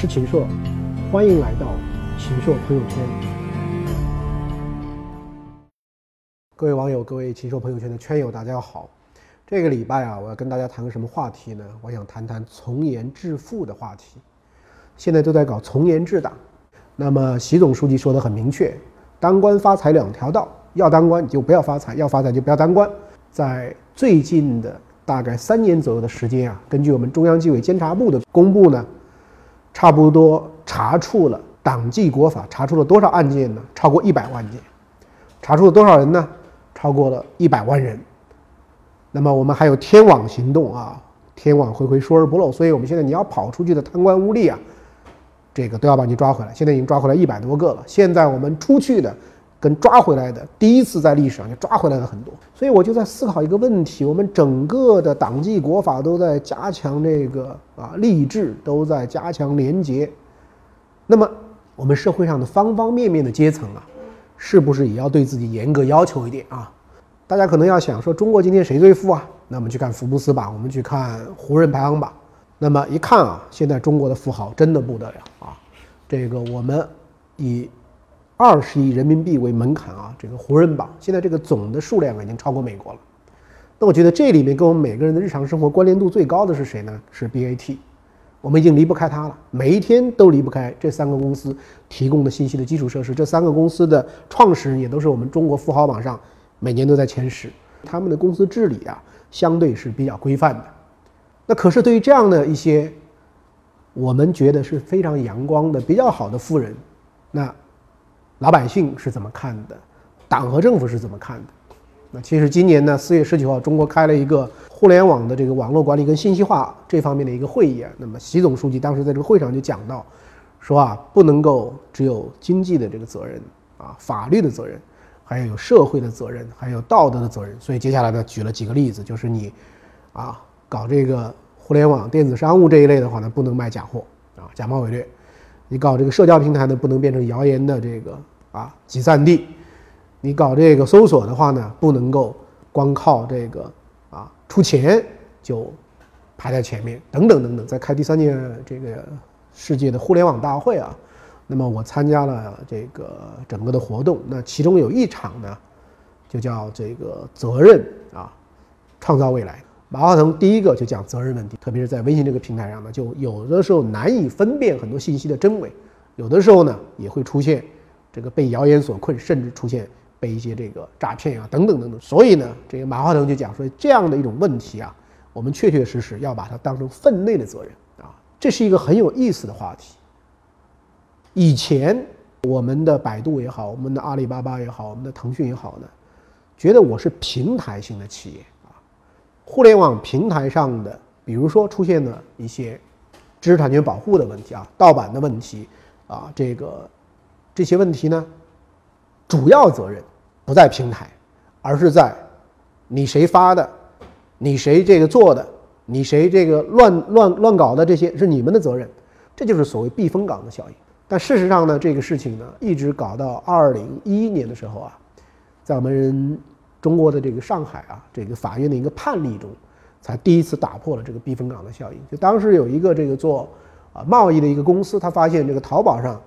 是秦朔，欢迎来到秦朔朋友圈。各位网友，各位秦朔朋友圈的圈友，大家好。这个礼拜啊，我要跟大家谈个什么话题呢？我想谈谈从严致富的话题。现在都在搞从严治党。那么习总书记说的很明确，当官发财两条道，要当官你就不要发财，要发财就不要当官。在最近的大概三年左右的时间啊，根据我们中央纪委监察部的公布呢。差不多查处了党纪国法，查出了多少案件呢？超过一百万件，查处了多少人呢？超过了一百万人。那么我们还有天网行动啊，天网恢恢，疏而不漏。所以我们现在你要跑出去的贪官污吏啊，这个都要把你抓回来。现在已经抓回来一百多个了。现在我们出去的。跟抓回来的第一次在历史上就抓回来了很多，所以我就在思考一个问题：我们整个的党纪国法都在加强这个啊吏治，都在加强廉洁。那么我们社会上的方方面面的阶层啊，是不是也要对自己严格要求一点啊？大家可能要想说，中国今天谁最富啊？那我们去看福布斯吧，我们去看胡润排行榜。那么一看啊，现在中国的富豪真的不得了啊！这个我们以。二十亿人民币为门槛啊，这个胡人榜现在这个总的数量已经超过美国了。那我觉得这里面跟我们每个人的日常生活关联度最高的是谁呢？是 BAT，我们已经离不开它了，每一天都离不开这三个公司提供的信息的基础设施。这三个公司的创始人也都是我们中国富豪榜上每年都在前十，他们的公司治理啊相对是比较规范的。那可是对于这样的一些我们觉得是非常阳光的比较好的富人，那。老百姓是怎么看的？党和政府是怎么看的？那其实今年呢，四月十九号，中国开了一个互联网的这个网络管理跟信息化这方面的一个会议啊。那么习总书记当时在这个会上就讲到，说啊，不能够只有经济的这个责任啊，法律的责任，还要有社会的责任，还有道德的责任。所以接下来呢，举了几个例子，就是你啊，搞这个互联网电子商务这一类的话呢，不能卖假货啊，假冒伪劣。你搞这个社交平台呢，不能变成谣言的这个啊集散地；你搞这个搜索的话呢，不能够光靠这个啊出钱就排在前面，等等等等。在开第三届这个世界的互联网大会啊，那么我参加了这个整个的活动，那其中有一场呢，就叫这个责任啊，创造未来。马化腾第一个就讲责任问题，特别是在微信这个平台上呢，就有的时候难以分辨很多信息的真伪，有的时候呢也会出现这个被谣言所困，甚至出现被一些这个诈骗啊等等等等。所以呢，这个马化腾就讲说这样的一种问题啊，我们确确实实要把它当成分内的责任啊，这是一个很有意思的话题。以前我们的百度也好，我们的阿里巴巴也好，我们的腾讯也好呢，觉得我是平台型的企业。互联网平台上的，比如说出现了一些知识产权保护的问题啊，盗版的问题啊，这个这些问题呢，主要责任不在平台，而是在你谁发的，你谁这个做的，你谁这个乱乱乱搞的这些是你们的责任，这就是所谓避风港的效应。但事实上呢，这个事情呢，一直搞到二零一一年的时候啊，在我们。中国的这个上海啊，这个法院的一个判例中，才第一次打破了这个避风港的效应。就当时有一个这个做啊贸易的一个公司，他发现这个淘宝上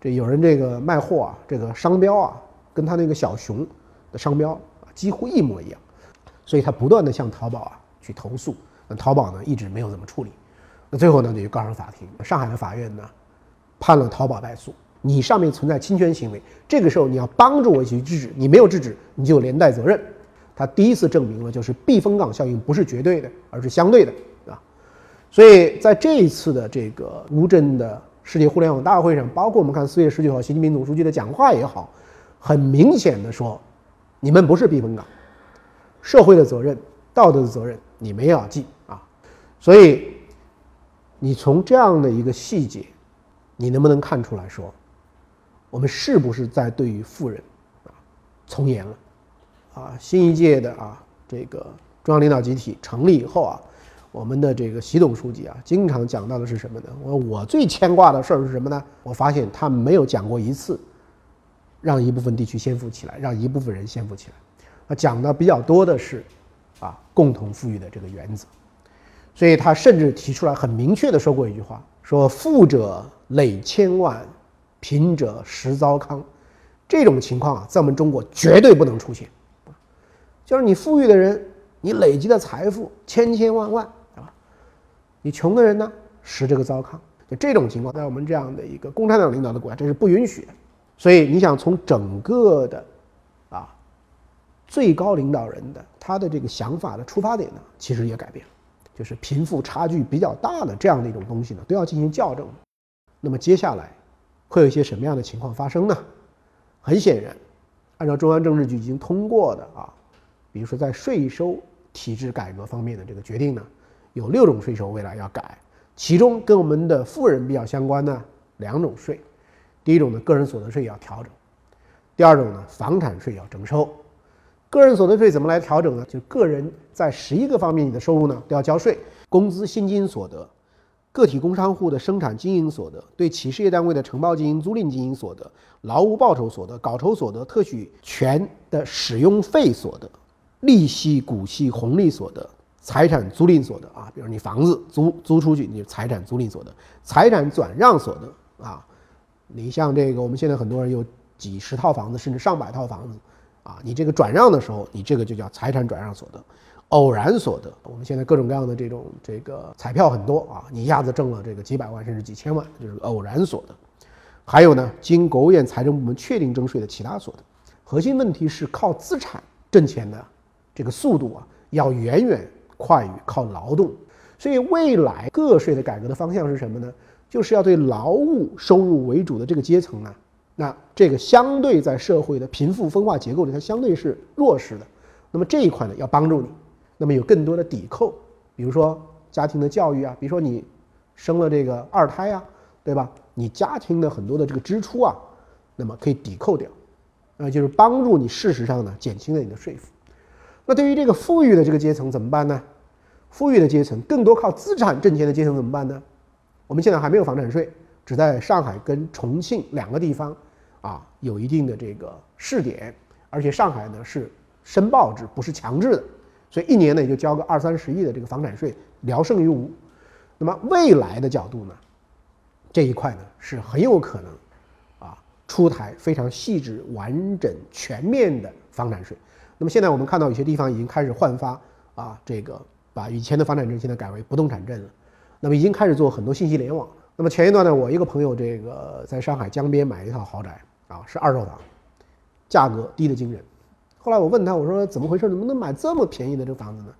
这有人这个卖货啊，这个商标啊，跟他那个小熊的商标几乎一模一样，所以他不断的向淘宝啊去投诉。那淘宝呢一直没有怎么处理，那最后呢就告上法庭。上海的法院呢判了淘宝败诉。你上面存在侵权行为，这个时候你要帮助我一起去制止，你没有制止，你就连带责任。他第一次证明了，就是避风港效应不是绝对的，而是相对的，啊。所以在这一次的这个乌镇的世界互联网大会上，包括我们看四月十九号习近平总书记的讲话也好，很明显的说，你们不是避风港，社会的责任、道德的责任你们也要尽啊。所以你从这样的一个细节，你能不能看出来说？我们是不是在对于富人啊从严了？啊，新一届的啊这个中央领导集体成立以后啊，我们的这个习总书记啊，经常讲到的是什么呢？我我最牵挂的事儿是什么呢？我发现他没有讲过一次，让一部分地区先富起来，让一部分人先富起来。他讲的比较多的是啊共同富裕的这个原则。所以他甚至提出来很明确的说过一句话：说富者累千万，贫者实糟糠。这种情况啊，在我们中国绝对不能出现。就是你富裕的人，你累积的财富千千万万，对吧？你穷的人呢，食这个糟糠。就这种情况，在我们这样的一个共产党领导的国家，这是不允许的。所以你想从整个的啊最高领导人的他的这个想法的出发点呢，其实也改变了，就是贫富差距比较大的这样的一种东西呢，都要进行校正。那么接下来会有一些什么样的情况发生呢？很显然，按照中央政治局已经通过的啊。比如说，在税收体制改革方面的这个决定呢，有六种税收未来要改，其中跟我们的富人比较相关的两种税，第一种呢，个人所得税要调整；第二种呢，房产税要征收。个人所得税怎么来调整呢？就个人在十一个方面你的收入呢都要交税：工资薪金所得、个体工商户的生产经营所得、对企事业单位的承包经营租赁经营所得、劳务报酬所得、稿酬所得、特许权的使用费所得。利息、股息、红利所得、财产租赁所得啊，比如你房子租租出去，你就财产租赁所得、财产转让所得啊，你像这个，我们现在很多人有几十套房子，甚至上百套房子啊，你这个转让的时候，你这个就叫财产转让所得。偶然所得，我们现在各种各样的这种这个彩票很多啊，你一下子挣了这个几百万甚至几千万，就是偶然所得。还有呢，经国务院财政部门确定征税的其他所得。核心问题是靠资产挣钱的。这个速度啊，要远远快于靠劳动，所以未来个税的改革的方向是什么呢？就是要对劳务收入为主的这个阶层呢，那这个相对在社会的贫富分化结构里，它相对是弱势的。那么这一块呢，要帮助你，那么有更多的抵扣，比如说家庭的教育啊，比如说你生了这个二胎啊，对吧？你家庭的很多的这个支出啊，那么可以抵扣掉，那就是帮助你事实上呢，减轻了你的税负。那对于这个富裕的这个阶层怎么办呢？富裕的阶层更多靠资产挣钱的阶层怎么办呢？我们现在还没有房产税，只在上海跟重庆两个地方啊有一定的这个试点，而且上海呢是申报制，不是强制的，所以一年呢也就交个二三十亿的这个房产税，聊胜于无。那么未来的角度呢，这一块呢是很有可能啊出台非常细致、完整、全面的房产税。那么现在我们看到有些地方已经开始换发啊，这个把以前的房产证现在改为不动产证了。那么已经开始做很多信息联网。那么前一段呢，我一个朋友这个在上海江边买一套豪宅啊，是二手房，价格低得惊人。后来我问他，我说怎么回事？怎么能买这么便宜的这个房子呢？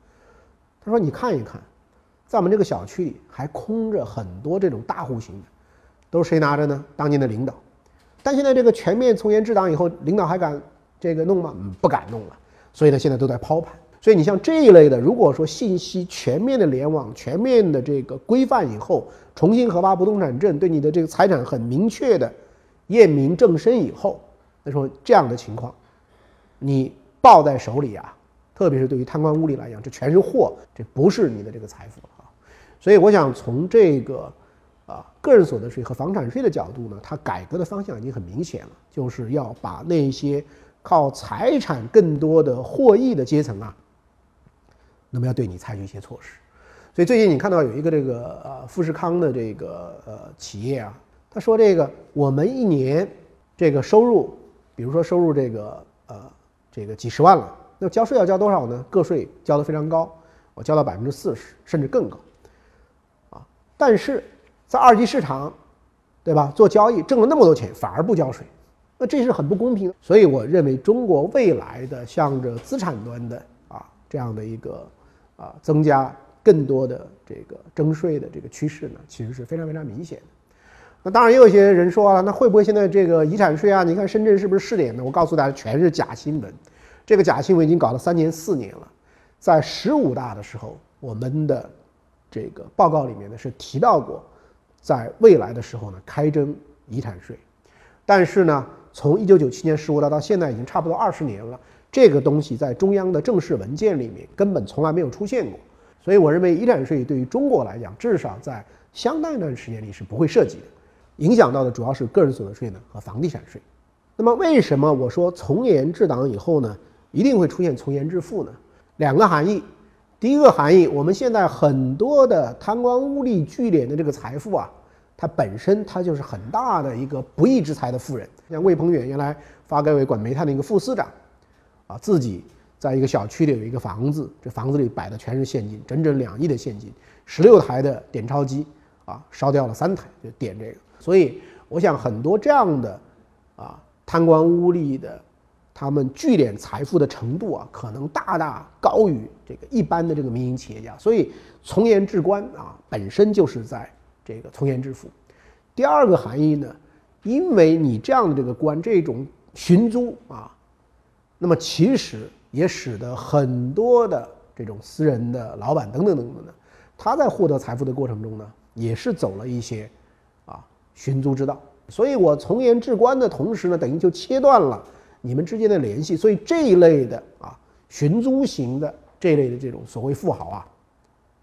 他说你看一看，在我们这个小区里还空着很多这种大户型的，都是谁拿着呢？当年的领导。但现在这个全面从严治党以后，领导还敢这个弄吗？不敢弄了。所以呢，现在都在抛盘。所以你像这一类的，如果说信息全面的联网、全面的这个规范以后，重新核发不动产证，对你的这个财产很明确的验明正身以后，那说这样的情况，你抱在手里啊，特别是对于贪官污吏来讲，这全是货，这不是你的这个财富啊。所以我想从这个啊个人所得税和房产税的角度呢，它改革的方向已经很明显了，就是要把那些。靠财产更多的获益的阶层啊，那么要对你采取一些措施。所以最近你看到有一个这个呃富士康的这个呃企业啊，他说这个我们一年这个收入，比如说收入这个呃这个几十万了，那交税要交多少呢？个税交的非常高，我交到百分之四十甚至更高啊。但是在二级市场，对吧？做交易挣了那么多钱，反而不交税。那这是很不公平，所以我认为中国未来的向着资产端的啊这样的一个啊增加更多的这个征税的这个趋势呢，其实是非常非常明显的。那当然也有一些人说了，那会不会现在这个遗产税啊？你看深圳是不是试点呢？我告诉大家，全是假新闻。这个假新闻已经搞了三年四年了，在十五大的时候，我们的这个报告里面呢是提到过，在未来的时候呢开征遗产税，但是呢。从一九九七年十五大到现在已经差不多二十年了，这个东西在中央的正式文件里面根本从来没有出现过，所以我认为遗产税对于中国来讲，至少在相当一段时间里是不会涉及的。影响到的主要是个人所得税呢和房地产税。那么为什么我说从严治党以后呢，一定会出现从严致富呢？两个含义。第一个含义，我们现在很多的贪官污吏聚敛的这个财富啊，它本身它就是很大的一个不义之财的富人。像魏鹏远原来发改委管煤炭的一个副司长，啊，自己在一个小区里有一个房子，这房子里摆的全是现金，整整两亿的现金，十六台的点钞机，啊，烧掉了三台，就点这个。所以我想很多这样的，啊，贪官污吏的。他们聚敛财富的程度啊，可能大大高于这个一般的这个民营企业家，所以从严治官啊，本身就是在这个从严治富。第二个含义呢，因为你这样的这个官，这种寻租啊，那么其实也使得很多的这种私人的老板等等等等的，他在获得财富的过程中呢，也是走了一些寻租之道。所以我从严治官的同时呢，等于就切断了。你们之间的联系，所以这一类的啊，寻租型的这一类的这种所谓富豪啊，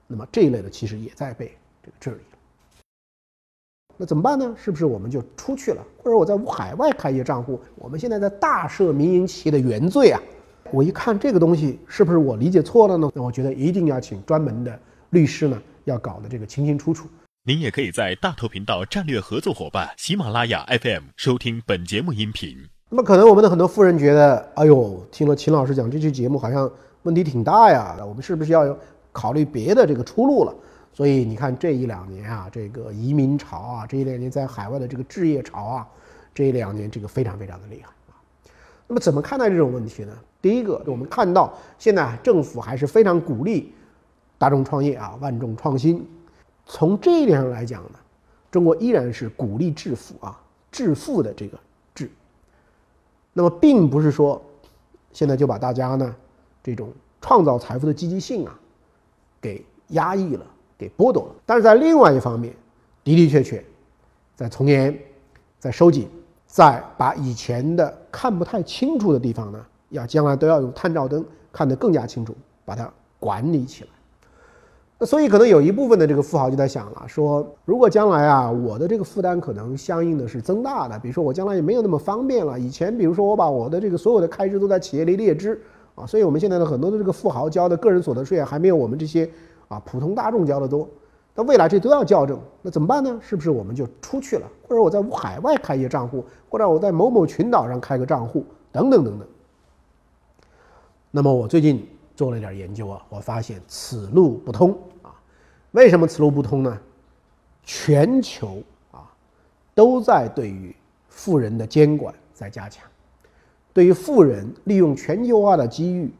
那么这一类的其实也在被这个治理。那怎么办呢？是不是我们就出去了，或者我在海外开一个账户？我们现在在大赦民营企业的原罪啊！我一看这个东西，是不是我理解错了呢？那我觉得一定要请专门的律师呢，要搞得这个清清楚楚。您也可以在大头频道战略合作伙伴喜马拉雅 FM 收听本节目音频。那么可能我们的很多富人觉得，哎呦，听了秦老师讲这期节目，好像问题挺大呀。我们是不是要考虑别的这个出路了？所以你看这一两年啊，这个移民潮啊，这一两年在海外的这个置业潮啊，这一两年这个非常非常的厉害啊。那么怎么看待这种问题呢？第一个，我们看到现在政府还是非常鼓励大众创业啊，万众创新。从这一点上来讲呢，中国依然是鼓励致富啊，致富的这个。那么并不是说，现在就把大家呢这种创造财富的积极性啊，给压抑了，给剥夺了。但是在另外一方面，的的确确，在从严，在收紧，在把以前的看不太清楚的地方呢，要将来都要用探照灯看得更加清楚，把它管理起来。那所以可能有一部分的这个富豪就在想了，说如果将来啊，我的这个负担可能相应的是增大的，比如说我将来也没有那么方便了。以前比如说我把我的这个所有的开支都在企业里列支啊，所以我们现在的很多的这个富豪交的个人所得税啊还没有我们这些啊普通大众交的多。那未来这都要校正，那怎么办呢？是不是我们就出去了，或者我在海外开一个账户，或者我在某某群岛上开个账户等等等等。那么我最近做了一点研究啊，我发现此路不通啊。为什么此路不通呢？全球啊，都在对于富人的监管在加强，对于富人利用全球化的机遇，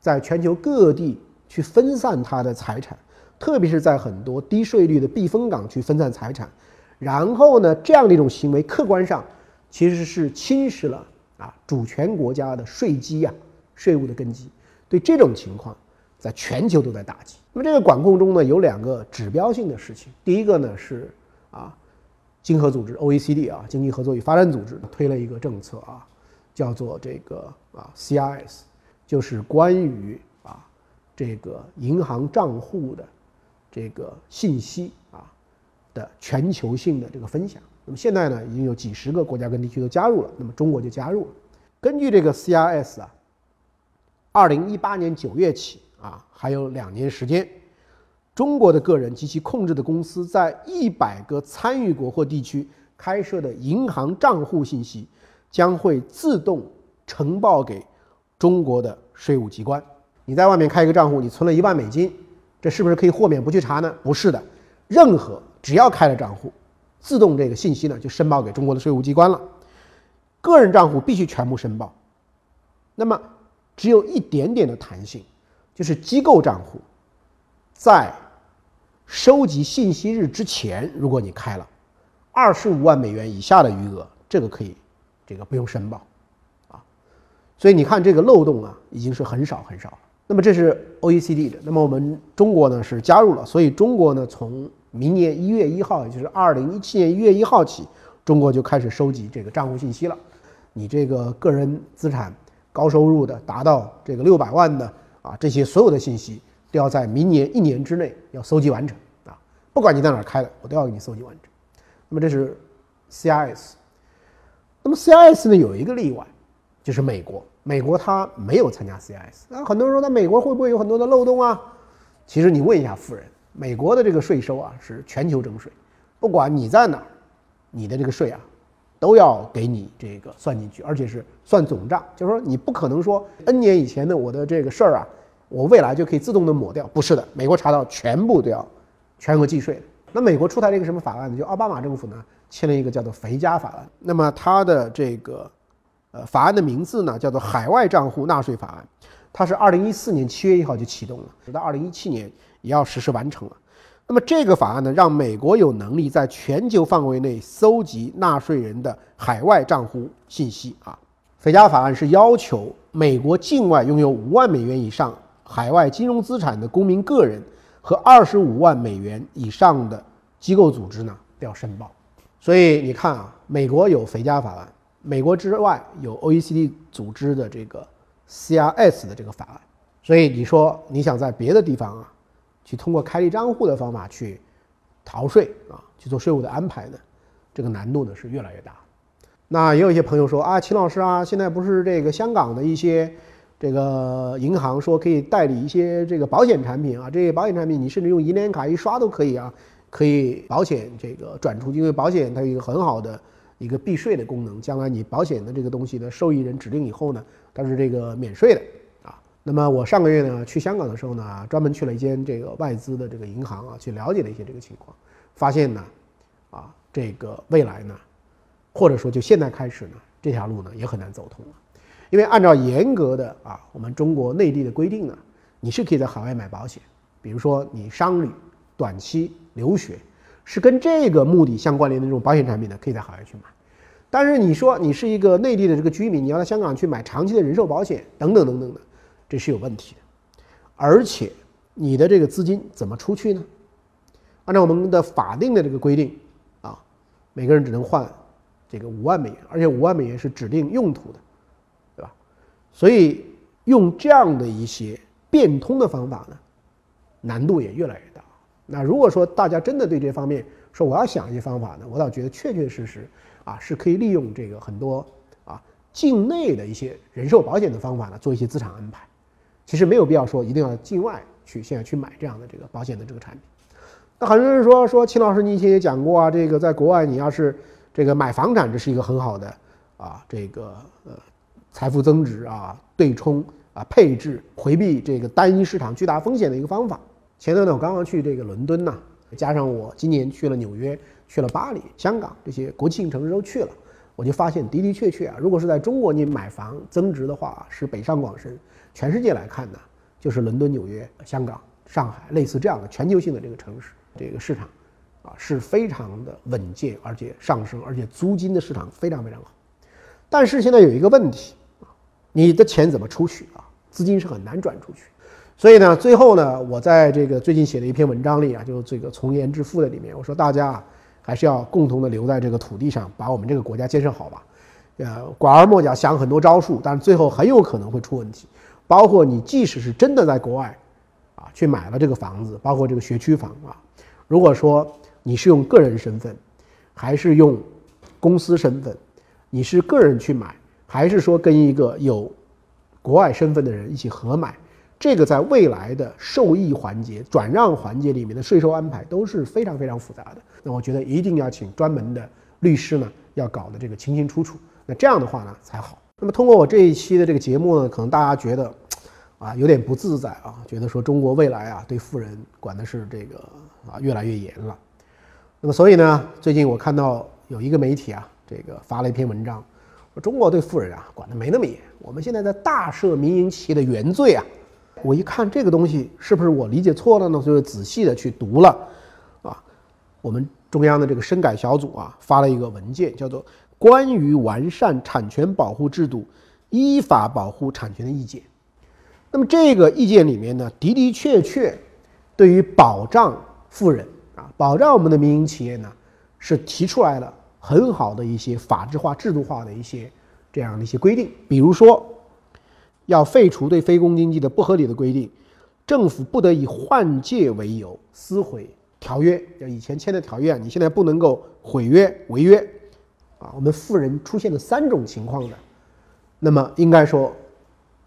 在全球各地去分散他的财产，特别是在很多低税率的避风港去分散财产，然后呢，这样的一种行为，客观上其实是侵蚀了啊主权国家的税基呀，税务的根基。对这种情况。在全球都在打击。那么这个管控中呢，有两个指标性的事情。第一个呢是啊，经合组织 OECD 啊，经济合作与发展组织推了一个政策啊，叫做这个啊 CRS，就是关于啊这个银行账户的这个信息啊的全球性的这个分享。那么现在呢，已经有几十个国家跟地区都加入了，那么中国就加入了。根据这个 CRS 啊，二零一八年九月起。啊，还有两年时间，中国的个人及其控制的公司在一百个参与国或地区开设的银行账户信息，将会自动呈报给中国的税务机关。你在外面开一个账户，你存了一万美金，这是不是可以豁免不去查呢？不是的，任何只要开了账户，自动这个信息呢就申报给中国的税务机关了。个人账户必须全部申报，那么只有一点点的弹性。就是机构账户，在收集信息日之前，如果你开了二十五万美元以下的余额，这个可以，这个不用申报，啊，所以你看这个漏洞啊，已经是很少很少了。那么这是 OECD 的，那么我们中国呢是加入了，所以中国呢从明年一月一号，也就是二零一七年一月一号起，中国就开始收集这个账户信息了。你这个个人资产高收入的，达到这个六百万的。啊，这些所有的信息都要在明年一年之内要搜集完成啊！不管你在哪儿开的，我都要给你搜集完成。那么这是 CRS。那么 CRS 呢有一个例外，就是美国。美国它没有参加 CIS。那很多人说，那美国会不会有很多的漏洞啊？其实你问一下富人，美国的这个税收啊是全球征税，不管你在哪儿，你的这个税啊，都要给你这个算进去，而且是算总账，就是说你不可能说 N 年以前的我的这个事儿啊，我未来就可以自动的抹掉，不是的，美国查到全部都要全额计税的。那美国出台了一个什么法案呢？就奥巴马政府呢签了一个叫做“肥加法案”。那么它的这个呃法案的名字呢叫做《海外账户纳税法案》，它是二零一四年七月一号就启动了，直到二零一七年也要实施完成了。那么这个法案呢，让美国有能力在全球范围内搜集纳税人的海外账户信息啊。肥家法案是要求美国境外拥有五万美元以上海外金融资产的公民个人。和二十五万美元以上的机构组织呢都要申报，所以你看啊，美国有肥家法案，美国之外有 OECD 组织的这个 CRS 的这个法案，所以你说你想在别的地方啊，去通过开立账户的方法去逃税啊，去做税务的安排呢，这个难度呢是越来越大。那也有一些朋友说啊，秦老师啊，现在不是这个香港的一些。这个银行说可以代理一些这个保险产品啊，这些保险产品你甚至用银联卡一刷都可以啊，可以保险这个转出，因为保险它有一个很好的一个避税的功能，将来你保险的这个东西的受益人指定以后呢，它是这个免税的。那么我上个月呢去香港的时候呢，专门去了一间这个外资的这个银行啊，去了解了一些这个情况，发现呢，啊这个未来呢，或者说就现在开始呢，这条路呢也很难走通了。因为按照严格的啊，我们中国内地的规定呢，你是可以在海外买保险，比如说你商旅、短期留学，是跟这个目的相关联的这种保险产品呢，可以在海外去买。但是你说你是一个内地的这个居民，你要在香港去买长期的人寿保险等等等等的，这是有问题的。而且你的这个资金怎么出去呢？按照我们的法定的这个规定啊，每个人只能换这个五万美元，而且五万美元是指定用途的。对吧所以用这样的一些变通的方法呢，难度也越来越大。那如果说大家真的对这方面说我要想一些方法呢，我倒觉得确确实实啊是可以利用这个很多啊境内的一些人寿保险的方法呢做一些资产安排。其实没有必要说一定要境外去现在去买这样的这个保险的这个产品。那很多人说说秦老师你以前也讲过啊，这个在国外你要是这个买房产，这是一个很好的啊这个呃。财富增值啊，对冲啊，配置回避这个单一市场巨大风险的一个方法。前段呢，我刚刚去这个伦敦呐，加上我今年去了纽约、去了巴黎、香港这些国际性城市都去了，我就发现的的确确啊，如果是在中国你买房增值的话，是北上广深，全世界来看呢，就是伦敦、纽约、香港、上海类似这样的全球性的这个城市，这个市场啊是非常的稳健，而且上升，而且租金的市场非常非常好。但是现在有一个问题啊。你的钱怎么出去啊？资金是很难转出去，所以呢，最后呢，我在这个最近写的一篇文章里啊，就这个从严致富的里面，我说大家啊，还是要共同的留在这个土地上，把我们这个国家建设好吧。呃，拐弯抹角想很多招数，但是最后很有可能会出问题。包括你即使是真的在国外，啊，去买了这个房子，包括这个学区房啊，如果说你是用个人身份，还是用公司身份，你是个人去买。还是说跟一个有国外身份的人一起合买，这个在未来的受益环节、转让环节里面的税收安排都是非常非常复杂的。那我觉得一定要请专门的律师呢，要搞得这个清清楚楚。那这样的话呢才好。那么通过我这一期的这个节目呢，可能大家觉得啊有点不自在啊，觉得说中国未来啊对富人管的是这个啊越来越严了。那么所以呢，最近我看到有一个媒体啊，这个发了一篇文章。说中国对富人啊管的没那么严，我们现在在大赦民营企业的原罪啊，我一看这个东西是不是我理解错了呢？所以仔细的去读了，啊，我们中央的这个深改小组啊发了一个文件，叫做《关于完善产权保护制度，依法保护产权的意见》。那么这个意见里面呢，的的确确对于保障富人啊，保障我们的民营企业呢，是提出来了。很好的一些法制化、制度化的一些这样的一些规定，比如说，要废除对非公经济的不合理的规定，政府不得以换届为由撕毁条约，要以前签的条约啊，你现在不能够毁约违约啊。我们富人出现了三种情况的，那么应该说，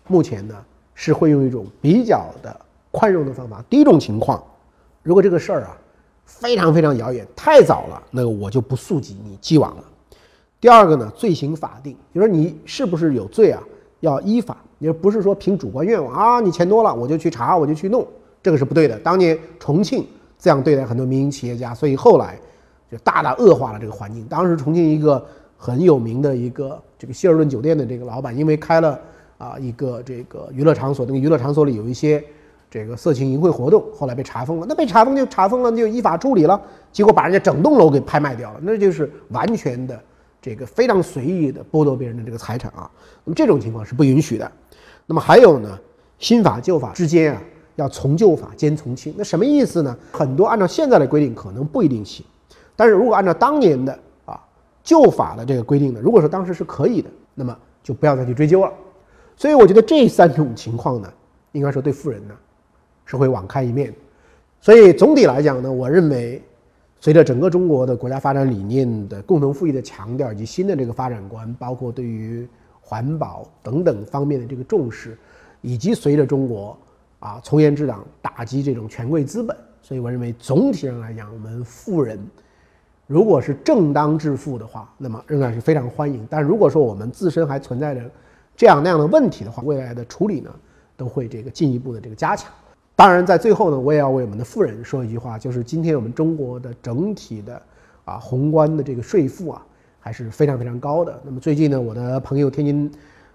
目前呢是会用一种比较的宽容的方法。第一种情况，如果这个事儿啊非常非常遥远，太早了，那个我就不溯及你既往了。第二个呢，罪行法定，就说你是不是有罪啊，要依法，你不是说凭主观愿望啊，你钱多了我就去查，我就去弄，这个是不对的。当年重庆这样对待很多民营企业家，所以后来就大大恶化了这个环境。当时重庆一个很有名的一个这个希尔顿酒店的这个老板，因为开了啊一个这个娱乐场所，那个娱乐场所里有一些。这个色情淫秽活动后来被查封了，那被查封就查封了，就依法处理了。结果把人家整栋楼给拍卖掉了，那就是完全的这个非常随意的剥夺别人的这个财产啊。那么这种情况是不允许的。那么还有呢，新法旧法之间啊，要从旧法兼从轻。那什么意思呢？很多按照现在的规定可能不一定行，但是如果按照当年的啊旧法的这个规定呢，如果说当时是可以的，那么就不要再去追究了。所以我觉得这三种情况呢，应该说对富人呢。是会网开一面，所以总体来讲呢，我认为，随着整个中国的国家发展理念的共同富裕的强调，以及新的这个发展观，包括对于环保等等方面的这个重视，以及随着中国啊从严治党打击这种权贵资本，所以我认为总体上来讲，我们富人如果是正当致富的话，那么仍然是非常欢迎。但如果说我们自身还存在着这样那样的问题的话，未来的处理呢，都会这个进一步的这个加强。当然，在最后呢，我也要为我们的富人说一句话，就是今天我们中国的整体的啊宏观的这个税负啊，还是非常非常高的。那么最近呢，我的朋友天津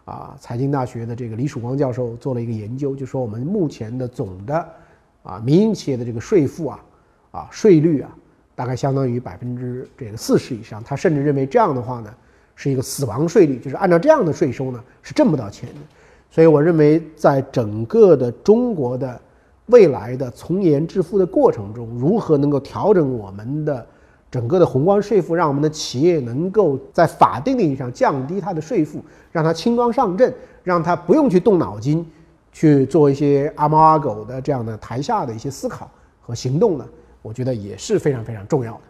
啊财经大学的这个李曙光教授做了一个研究，就说我们目前的总的啊民营企业的这个税负啊啊税率啊，大概相当于百分之这个四十以上。他甚至认为这样的话呢，是一个死亡税率，就是按照这样的税收呢是挣不到钱的。所以我认为，在整个的中国的未来的从严治富的过程中，如何能够调整我们的整个的宏观税负，让我们的企业能够在法定意义上降低它的税负，让它轻装上阵，让它不用去动脑筋去做一些阿猫阿狗的这样的台下的一些思考和行动呢？我觉得也是非常非常重要的。